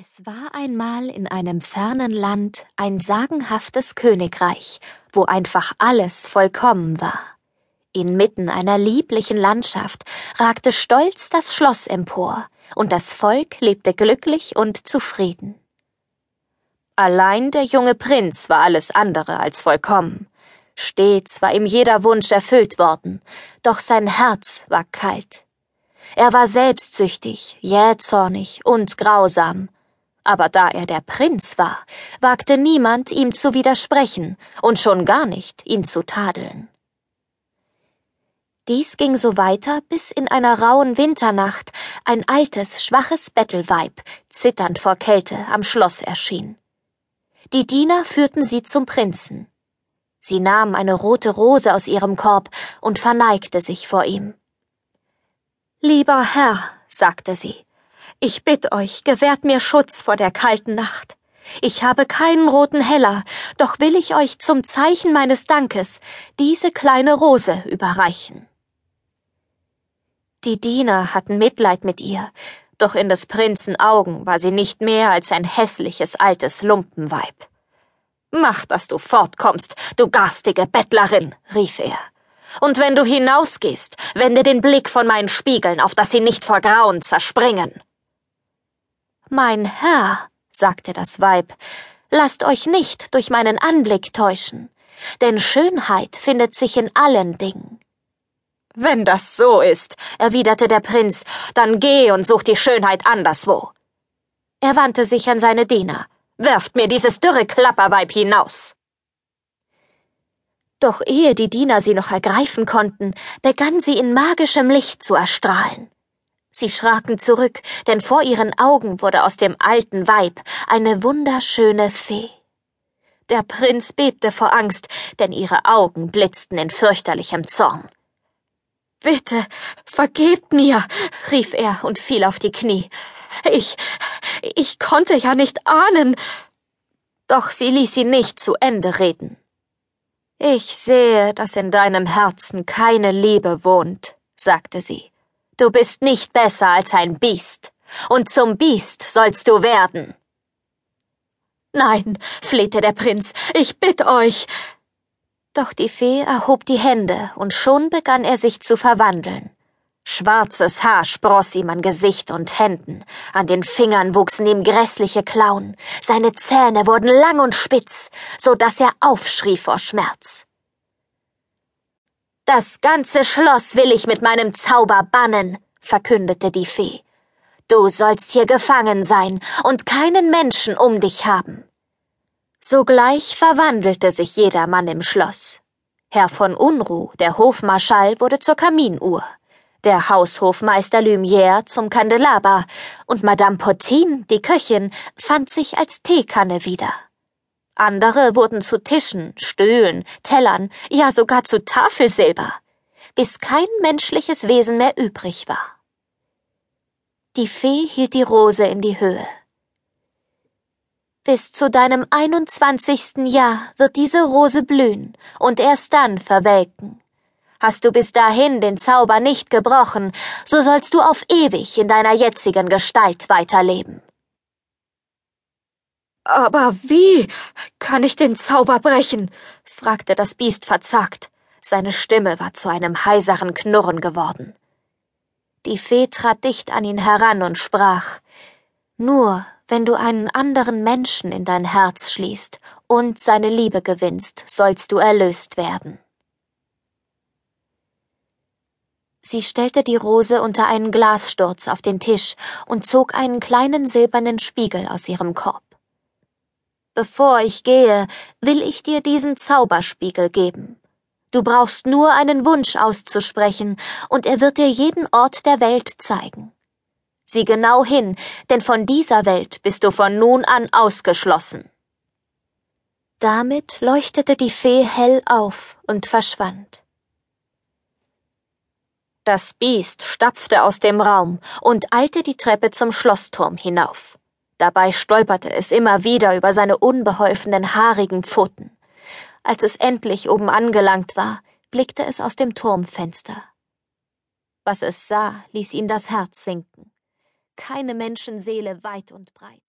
Es war einmal in einem fernen Land ein sagenhaftes Königreich, wo einfach alles vollkommen war. Inmitten einer lieblichen Landschaft ragte stolz das Schloss empor, und das Volk lebte glücklich und zufrieden. Allein der junge Prinz war alles andere als vollkommen. Stets war ihm jeder Wunsch erfüllt worden, doch sein Herz war kalt. Er war selbstsüchtig, jähzornig und grausam, aber da er der Prinz war, wagte niemand ihm zu widersprechen und schon gar nicht ihn zu tadeln. Dies ging so weiter, bis in einer rauen Winternacht ein altes, schwaches Bettelweib, zitternd vor Kälte, am Schloss erschien. Die Diener führten sie zum Prinzen. Sie nahm eine rote Rose aus ihrem Korb und verneigte sich vor ihm. Lieber Herr, sagte sie, ich bitt euch, gewährt mir Schutz vor der kalten Nacht. Ich habe keinen roten Heller, doch will ich euch zum Zeichen meines Dankes diese kleine Rose überreichen. Die Diener hatten Mitleid mit ihr, doch in des Prinzen Augen war sie nicht mehr als ein hässliches altes Lumpenweib. Mach, dass du fortkommst, du garstige Bettlerin, rief er. Und wenn du hinausgehst, wende den Blick von meinen Spiegeln, auf dass sie nicht vor Grauen zerspringen. Mein Herr, sagte das Weib, lasst euch nicht durch meinen Anblick täuschen, denn Schönheit findet sich in allen Dingen. Wenn das so ist, erwiderte der Prinz, dann geh und such die Schönheit anderswo. Er wandte sich an seine Diener. Werft mir dieses dürre Klapperweib hinaus. Doch ehe die Diener sie noch ergreifen konnten, begann sie in magischem Licht zu erstrahlen. Sie schraken zurück, denn vor ihren Augen wurde aus dem alten Weib eine wunderschöne Fee. Der Prinz bebte vor Angst, denn ihre Augen blitzten in fürchterlichem Zorn. Bitte, vergebt mir, rief er und fiel auf die Knie. Ich, ich konnte ja nicht ahnen. Doch sie ließ ihn nicht zu Ende reden. Ich sehe, dass in deinem Herzen keine Liebe wohnt, sagte sie. Du bist nicht besser als ein Biest, und zum Biest sollst du werden. Nein, flehte der Prinz, ich bitt euch. Doch die Fee erhob die Hände, und schon begann er sich zu verwandeln. Schwarzes Haar spross ihm an Gesicht und Händen, an den Fingern wuchsen ihm grässliche Klauen, seine Zähne wurden lang und spitz, so dass er aufschrie vor Schmerz. Das ganze Schloss will ich mit meinem Zauber bannen, verkündete die Fee. Du sollst hier gefangen sein und keinen Menschen um dich haben. Sogleich verwandelte sich jedermann im Schloss. Herr von Unruh, der Hofmarschall, wurde zur Kaminuhr, der Haushofmeister Lumière zum Kandelaber und Madame Potin, die Köchin, fand sich als Teekanne wieder. Andere wurden zu Tischen, Stühlen, Tellern, ja sogar zu Tafelsilber, bis kein menschliches Wesen mehr übrig war. Die Fee hielt die Rose in die Höhe. Bis zu deinem einundzwanzigsten Jahr wird diese Rose blühen und erst dann verwelken. Hast du bis dahin den Zauber nicht gebrochen, so sollst du auf ewig in deiner jetzigen Gestalt weiterleben. Aber wie kann ich den Zauber brechen? fragte das Biest verzagt. Seine Stimme war zu einem heiseren Knurren geworden. Die Fee trat dicht an ihn heran und sprach Nur wenn du einen anderen Menschen in dein Herz schließt und seine Liebe gewinnst, sollst du erlöst werden. Sie stellte die Rose unter einen Glassturz auf den Tisch und zog einen kleinen silbernen Spiegel aus ihrem Korb. Bevor ich gehe, will ich dir diesen Zauberspiegel geben. Du brauchst nur einen Wunsch auszusprechen, und er wird dir jeden Ort der Welt zeigen. Sieh genau hin, denn von dieser Welt bist du von nun an ausgeschlossen. Damit leuchtete die Fee hell auf und verschwand. Das Biest stapfte aus dem Raum und eilte die Treppe zum Schlossturm hinauf. Dabei stolperte es immer wieder über seine unbeholfenen haarigen Pfoten. Als es endlich oben angelangt war, blickte es aus dem Turmfenster. Was es sah, ließ ihn das Herz sinken. Keine Menschenseele weit und breit.